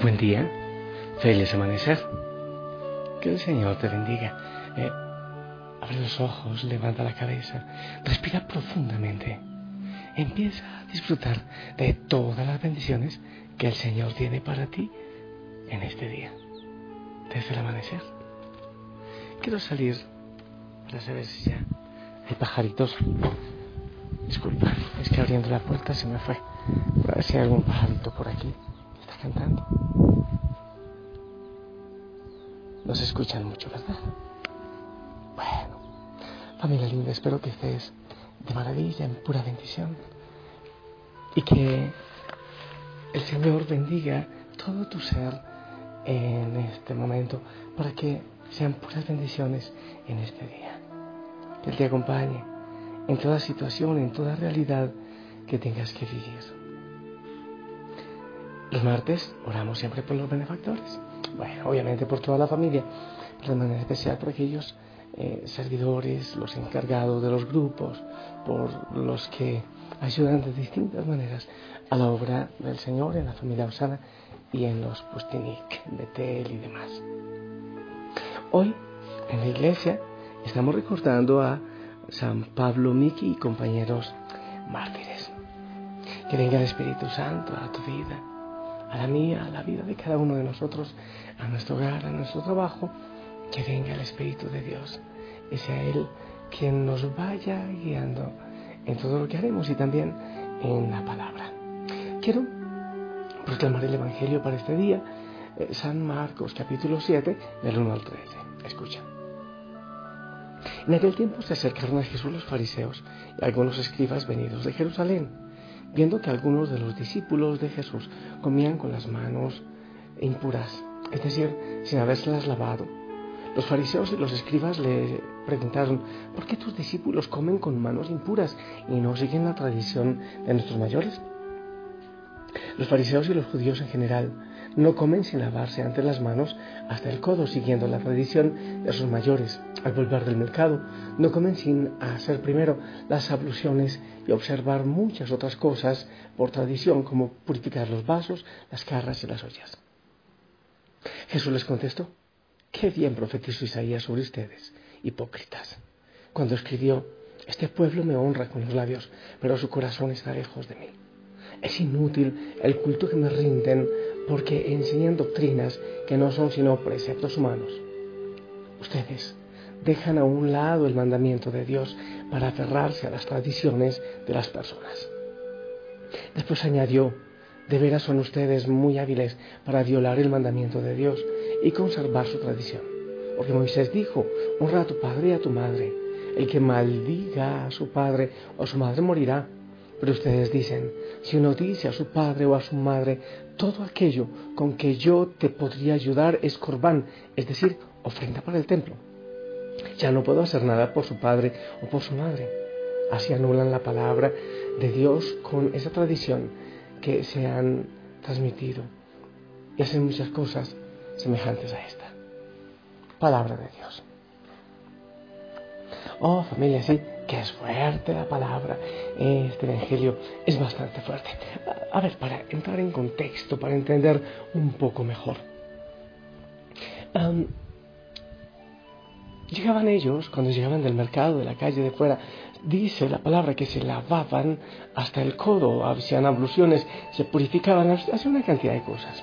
Buen día, feliz amanecer. Que el Señor te bendiga. Eh, abre los ojos, levanta la cabeza, respira profundamente. Empieza a disfrutar de todas las bendiciones que el Señor tiene para ti en este día, desde el amanecer. Quiero salir para saber si ya hay pajaritos. Disculpa, es que abriendo la puerta se me fue. Para ver si hay algún pajarito por aquí cantando. No se escuchan mucho, ¿verdad? Bueno, familia linda, espero que estés de maravilla, en pura bendición. Y que el Señor bendiga todo tu ser en este momento para que sean puras bendiciones en este día. Que te acompañe en toda situación, en toda realidad que tengas que vivir. Los martes oramos siempre por los benefactores. Bueno, obviamente por toda la familia, pero de manera especial por aquellos eh, servidores, los encargados de los grupos, por los que ayudan de distintas maneras a la obra del Señor en la familia Osana y en los Pustinik, Betel y demás. Hoy, en la iglesia, estamos recordando a San Pablo Miki y compañeros mártires. Que venga el Espíritu Santo a tu vida a la mía, a la vida de cada uno de nosotros, a nuestro hogar, a nuestro trabajo, que venga el Espíritu de Dios y sea Él quien nos vaya guiando en todo lo que haremos y también en la palabra. Quiero proclamar el Evangelio para este día, eh, San Marcos capítulo 7, del 1 al 13. Escucha. En aquel tiempo se acercaron a Jesús los fariseos y algunos escribas venidos de Jerusalén viendo que algunos de los discípulos de Jesús comían con las manos impuras, es decir, sin habérselas lavado. Los fariseos y los escribas le preguntaron, ¿por qué tus discípulos comen con manos impuras y no siguen la tradición de nuestros mayores? Los fariseos y los judíos en general no comen sin lavarse antes las manos hasta el codo, siguiendo la tradición de sus mayores. Al volver del mercado, no comen sin hacer primero las abluciones y observar muchas otras cosas por tradición, como purificar los vasos, las carras y las ollas. Jesús les contestó, qué bien profetizó Isaías sobre ustedes, hipócritas, cuando escribió, este pueblo me honra con los labios, pero su corazón está lejos de mí. Es inútil el culto que me rinden porque enseñan doctrinas que no son sino preceptos humanos. Ustedes dejan a un lado el mandamiento de Dios para aferrarse a las tradiciones de las personas. Después añadió, de veras son ustedes muy hábiles para violar el mandamiento de Dios y conservar su tradición. Porque Moisés dijo, honra a tu padre y a tu madre. El que maldiga a su padre o a su madre morirá. Pero ustedes dicen, si uno dice a su padre o a su madre, todo aquello con que yo te podría ayudar es corbán, es decir, ofrenda para el templo. Ya no puedo hacer nada por su padre o por su madre. Así anulan la palabra de Dios con esa tradición que se han transmitido y hacen muchas cosas semejantes a esta. Palabra de Dios. Oh, familia, sí, que es fuerte la palabra. Este Evangelio es bastante fuerte. A ver, para entrar en contexto, para entender un poco mejor. llegaban ellos, cuando llegaban del mercado, de la calle de fuera, dice la palabra que se lavaban hasta el codo, hacían abluciones, se purificaban, hacían una cantidad de cosas.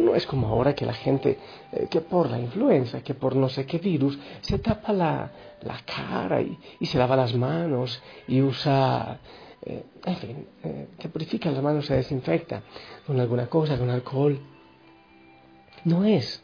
No, es como ahora que la gente, eh, que por la influenza, que por no sé qué virus, se tapa la, cara y, se lava las manos y usa, eh, en fin, eh, se purifica las manos, se desinfecta con alguna cosa, con alcohol. No es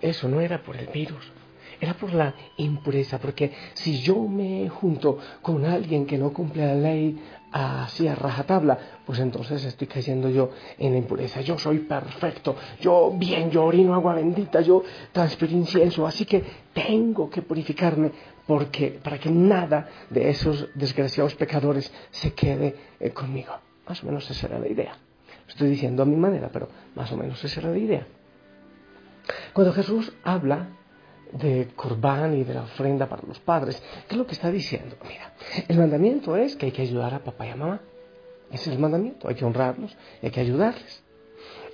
eso, no era por el virus era por la impureza, porque si yo me junto con alguien que no cumple la ley así a rajatabla, pues entonces estoy cayendo yo en la impureza. Yo soy perfecto, yo bien, yo orino agua bendita, yo transpiro incienso, así que tengo que purificarme porque para que nada de esos desgraciados pecadores se quede eh, conmigo. Más o menos esa era la idea. estoy diciendo a mi manera, pero más o menos esa era la idea. Cuando Jesús habla de Corbán y de la ofrenda para los padres. ¿Qué es lo que está diciendo? Mira, el mandamiento es que hay que ayudar a papá y a mamá. Ese es el mandamiento, hay que honrarlos, hay que ayudarles.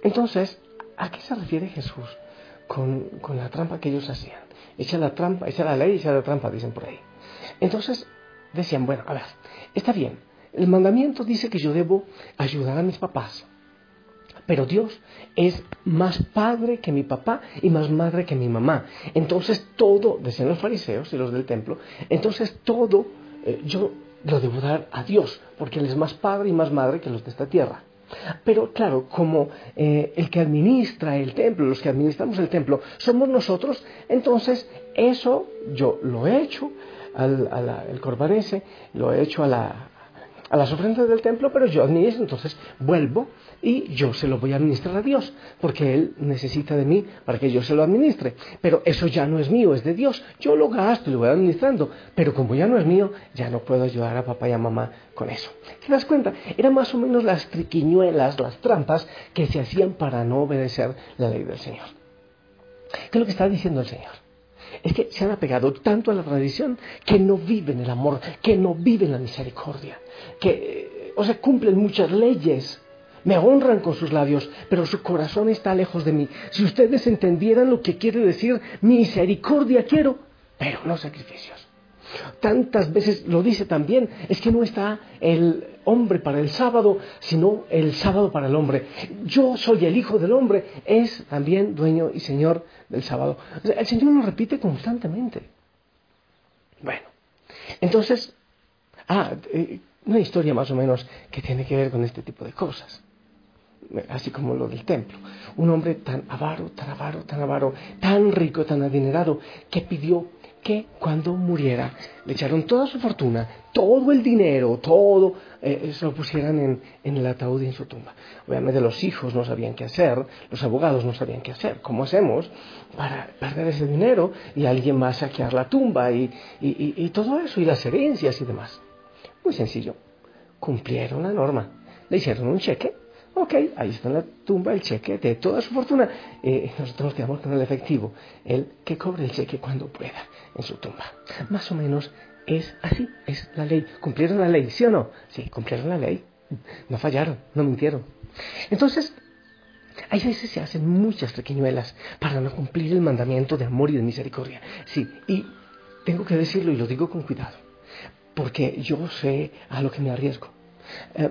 Entonces, ¿a qué se refiere Jesús con, con la trampa que ellos hacían? Echa la trampa, echa la ley, echa la trampa, dicen por ahí. Entonces, decían, bueno, a ver, está bien, el mandamiento dice que yo debo ayudar a mis papás, pero Dios es más padre que mi papá y más madre que mi mamá. Entonces todo, decían los fariseos y los del templo, entonces todo eh, yo lo debo dar a Dios, porque Él es más padre y más madre que los de esta tierra. Pero claro, como eh, el que administra el templo, los que administramos el templo, somos nosotros, entonces eso yo lo he hecho al, corbanese, lo he hecho a, la, a las ofrendas del templo, pero yo administro, entonces vuelvo y yo se lo voy a administrar a Dios, porque Él necesita de mí para que yo se lo administre. Pero eso ya no es mío, es de Dios. Yo lo gasto y lo voy administrando, pero como ya no es mío, ya no puedo ayudar a papá y a mamá con eso. ¿Te das cuenta? Eran más o menos las triquiñuelas, las trampas que se hacían para no obedecer la ley del Señor. ¿Qué es lo que está diciendo el Señor? Es que se han apegado tanto a la tradición que no viven el amor, que no viven la misericordia, que, eh, o sea, cumplen muchas leyes, me honran con sus labios, pero su corazón está lejos de mí. Si ustedes entendieran lo que quiere decir misericordia quiero, pero no sacrificios. Tantas veces lo dice también, es que no está el hombre para el sábado, sino el sábado para el hombre. Yo soy el Hijo del Hombre, es también dueño y Señor del sábado. el Señor lo repite constantemente. Bueno, entonces, ah, eh, una historia más o menos que tiene que ver con este tipo de cosas así como lo del templo. Un hombre tan avaro, tan avaro, tan avaro, tan rico, tan adinerado, que pidió que cuando muriera le echaron toda su fortuna, todo el dinero, todo, eh, se lo pusieran en, el ataúd y en su tumba. Obviamente los hijos no sabían qué hacer, los abogados no sabían qué hacer. ¿Cómo hacemos para perder ese dinero y alguien más saquear la tumba y, y, y todo eso y las herencias y demás? Muy sencillo. Cumplieron la norma. Le hicieron un cheque Ok, ahí está en la tumba el cheque de toda su fortuna. Eh, nosotros nos quedamos con el efectivo. El que cobre el cheque cuando pueda en su tumba. Más o menos es así, es la ley. ¿Cumplieron la ley, sí o no? Sí, cumplieron la ley. No fallaron, no mintieron. Entonces, hay veces se hacen muchas pequeñuelas para no cumplir el mandamiento de amor y de misericordia. Sí, y tengo que decirlo y lo digo con cuidado, porque yo sé a lo que me arriesgo. Eh,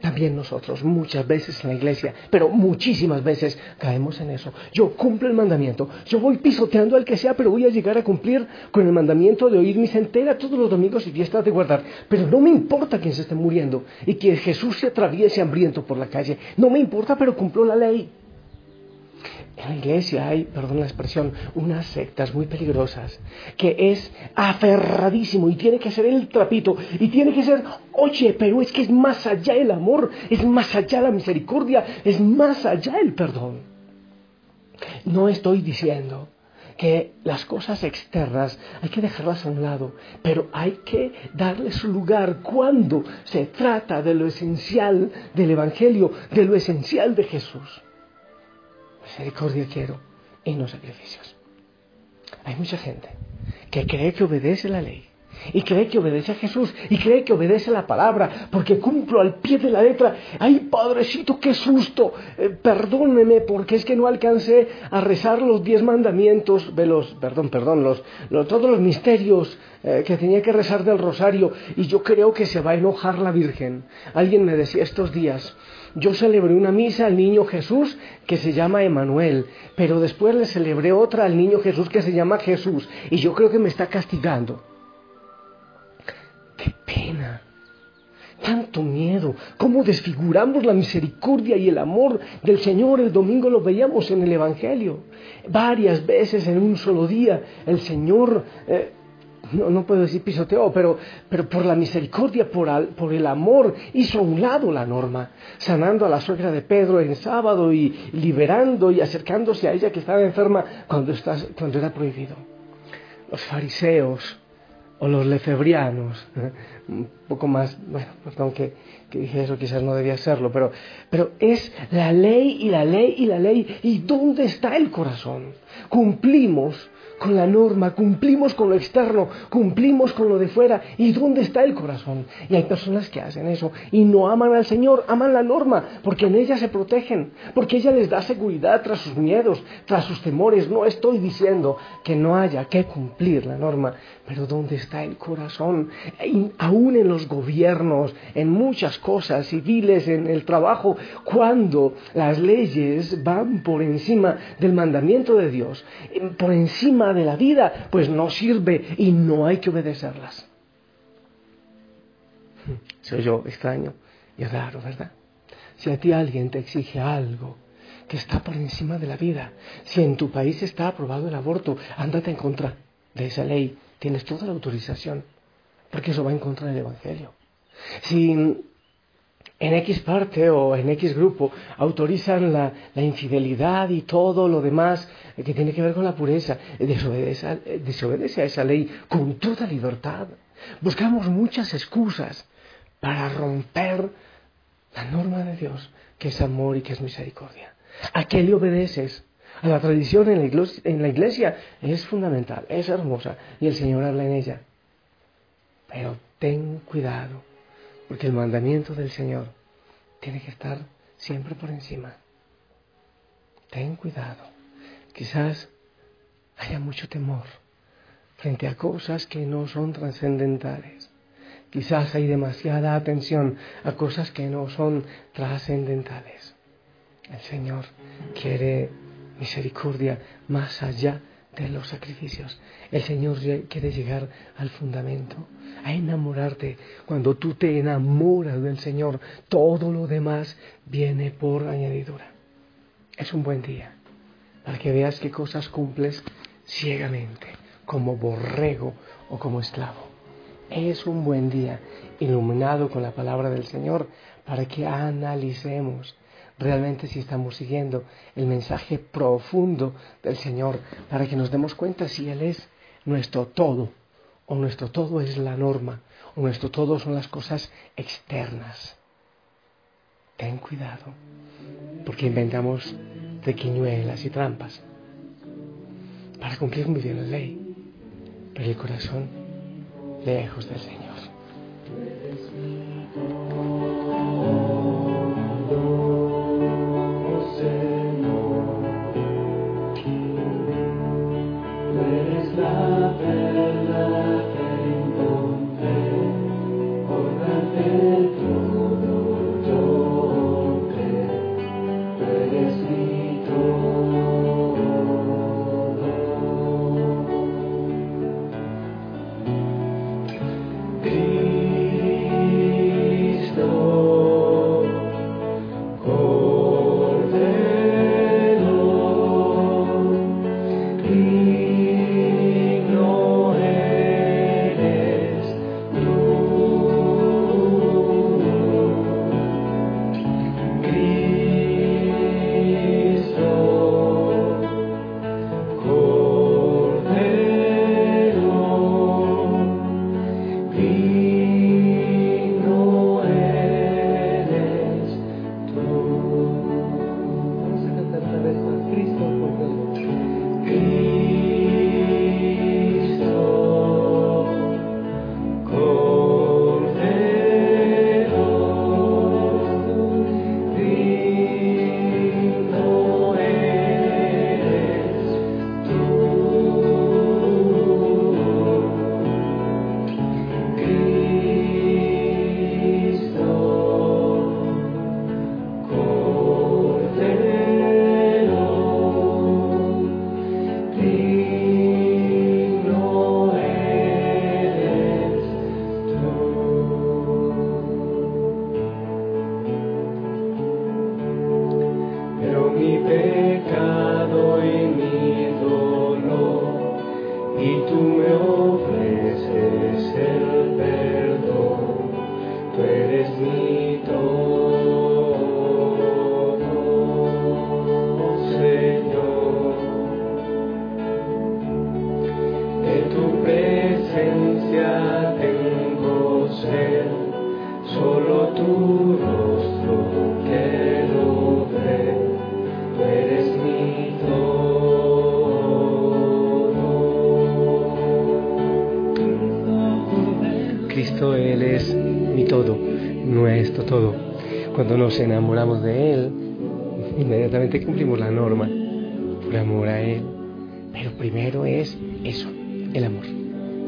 también nosotros muchas veces en la iglesia, pero muchísimas veces caemos en eso. Yo cumplo el mandamiento, yo voy pisoteando al que sea, pero voy a llegar a cumplir con el mandamiento de oír mis entera todos los domingos y fiestas de guardar. Pero no me importa quién se esté muriendo y que Jesús se atraviese hambriento por la calle. No me importa, pero cumplo la ley. En la iglesia hay, perdón la expresión, unas sectas muy peligrosas, que es aferradísimo y tiene que ser el trapito y tiene que ser, oye, pero es que es más allá el amor, es más allá la misericordia, es más allá el perdón. No estoy diciendo que las cosas externas hay que dejarlas a un lado, pero hay que darle su lugar cuando se trata de lo esencial del Evangelio, de lo esencial de Jesús. Misericordia quiero y no sacrificios. Hay mucha gente que cree que obedece la ley, y cree que obedece a Jesús y cree que obedece la palabra porque cumplo al pie de la letra. ¡Ay, Padrecito, qué susto! Eh, perdóneme porque es que no alcancé a rezar los diez mandamientos, los, perdón, perdón, los, todos los misterios eh, que tenía que rezar del rosario y yo creo que se va a enojar la Virgen. Alguien me decía estos días, yo celebré una misa al niño Jesús que se llama Emanuel, pero después le celebré otra al niño Jesús que se llama Jesús y yo creo que me está castigando. Tanto miedo, cómo desfiguramos la misericordia y el amor del Señor. El domingo lo veíamos en el Evangelio. Varias veces en un solo día el Señor eh, no, puedo decir pisoteó, pero, pero por la misericordia, por, el amor, hizo a un lado la norma, sanando a la suegra de Pedro en sábado y liberando y acercándose a ella que estaba enferma cuando era prohibido. Los fariseos o los lefebrianos, ¿eh? un poco más, bueno, perdón que, que, dije eso, quizás no debía hacerlo, pero, pero es la ley y la ley y la ley. ¿Y dónde está el corazón? Cumplimos con la norma, cumplimos con lo externo, cumplimos con lo de fuera. ¿Y dónde está el corazón? Y hay personas que hacen eso y no aman al Señor, aman la norma, porque en ella se protegen, porque ella les da seguridad tras sus miedos, tras sus temores. No estoy diciendo que no haya que cumplir la norma, pero ¿dónde está el corazón? aún en los gobiernos, en muchas cosas civiles, en el trabajo, cuando las leyes van por encima del mandamiento de Dios, por encima de la vida, pues no sirve y no hay que obedecerlas. Soy yo extraño y raro, ¿verdad? Si a ti alguien te exige algo que está por encima de la vida, si en tu país está aprobado el aborto, ándate en contra de esa ley, tienes toda la autorización, porque eso va en contra del Evangelio. Si en X parte o en X grupo autorizan la, infidelidad y todo lo demás que tiene que ver con la pureza, desobedece, desobedece a esa ley con toda libertad. Buscamos muchas excusas para romper la norma de Dios, que es amor y que es misericordia. ¿A qué le obedeces? A la tradición iglesia, en la iglesia es fundamental, es hermosa y el Señor habla en ella. Pero ten cuidado porque el mandamiento del Señor tiene que estar siempre por encima. Ten cuidado. Quizás haya mucho temor frente a cosas que no son trascendentales. Quizás hay demasiada atención a cosas que no son trascendentales. El Señor quiere misericordia más allá de los sacrificios. El Señor quiere llegar al fundamento, a enamorarte. Cuando tú te enamoras del Señor, todo lo demás viene por añadidura. Es un buen día para que veas qué cosas cumples ciegamente, como borrego o como esclavo. Es un buen día iluminado con la palabra del Señor para que analicemos realmente si estamos siguiendo el mensaje profundo del Señor para que nos demos cuenta si Él es nuestro todo o nuestro todo es la norma o nuestro todo son las cosas externas. Ten cuidado porque inventamos triquiñuelas y trampas para cumplir muy bien la ley, pero el corazón lejos del Señor. Nuestro todo. Cuando nos enamoramos de Él, inmediatamente cumplimos la norma por amor a Él. Pero primero es eso, el amor,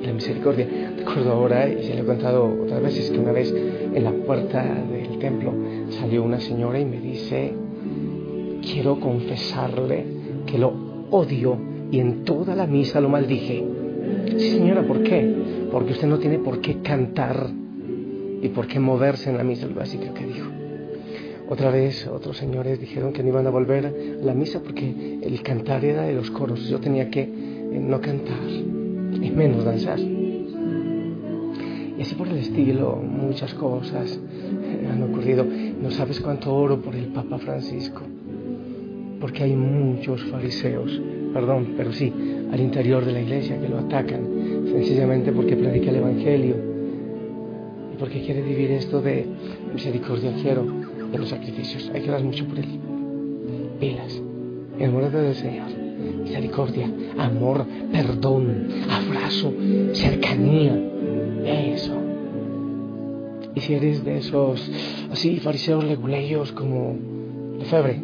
la misericordia. Recuerdo ahora, y se lo he contado otras veces, que una vez en la puerta del templo salió una señora y me dice, quiero confesarle que lo odio y en toda la misa lo maldije. Sí, señora, ¿por qué? Porque usted no tiene por qué cantar y por qué moverse en la misa, así creo que dijo. Otra vez otros señores dijeron que no iban a volver a la misa porque el cantar era de los coros. Yo tenía que eh, no cantar y menos danzar. Y así por el estilo, muchas cosas eh, han ocurrido. No sabes cuánto oro por el Papa Francisco. Porque hay muchos fariseos, perdón, pero sí, al interior de la iglesia que lo atacan, sencillamente porque predica el Evangelio porque quiere vivir esto de misericordia quiero de los sacrificios. Hay que orar mucho por él. Pilas. Enamórate del Señor. Misericordia, amor, perdón, abrazo, cercanía. Eso. Y si eres de esos así fariseos leguleyos como Lefebvre,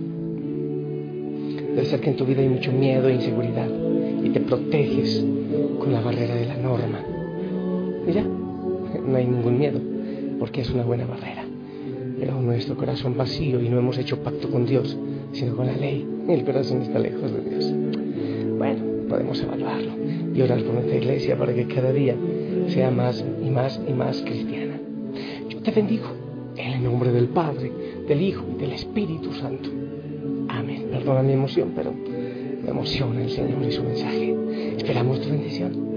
debe ser que en tu vida hay mucho miedo e inseguridad y te proteges con la barrera de la norma. Y ya, no hay ningún miedo, porque es una buena barrera pero nuestro corazón vacío y no hemos hecho pacto con Dios, sino con la ley. El corazón está lejos de Dios. Bueno, podemos evaluarlo y orar por nuestra iglesia para que cada día sea más y más y más cristiana. Yo te bendigo en el nombre del Padre, del Hijo y del Espíritu Santo. Amén. Perdona mi emoción, pero me emociona el Señor y su mensaje. Esperamos tu bendición.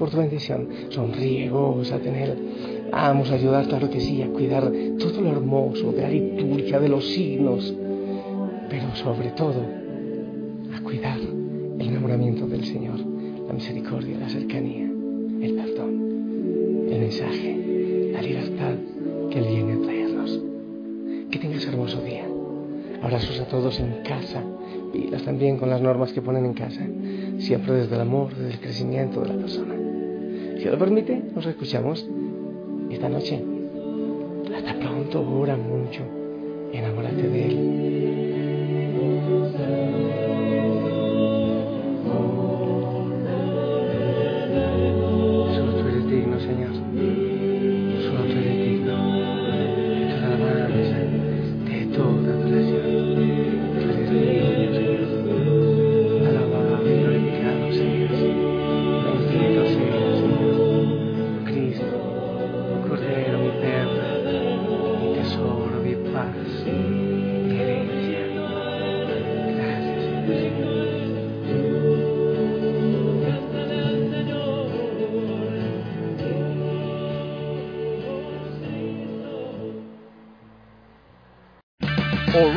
Por tu bendición. Sonríe, goza, tener. Vamos a ayudar, claro que sí, a cuidar todo lo hermoso de la liturgia, de los signos, pero sobre todo a cuidar el enamoramiento del Señor, la misericordia, la cercanía, el perdón, el mensaje, la libertad que Él viene a traernos. Que tengas hermoso día. Abrazos a todos en casa, pilas también con las normas que ponen en casa, siempre desde el amor, desde el crecimiento de la persona. Si lo permite, nos escuchamos esta noche. Hasta pronto, ora mucho, enamórate de Él.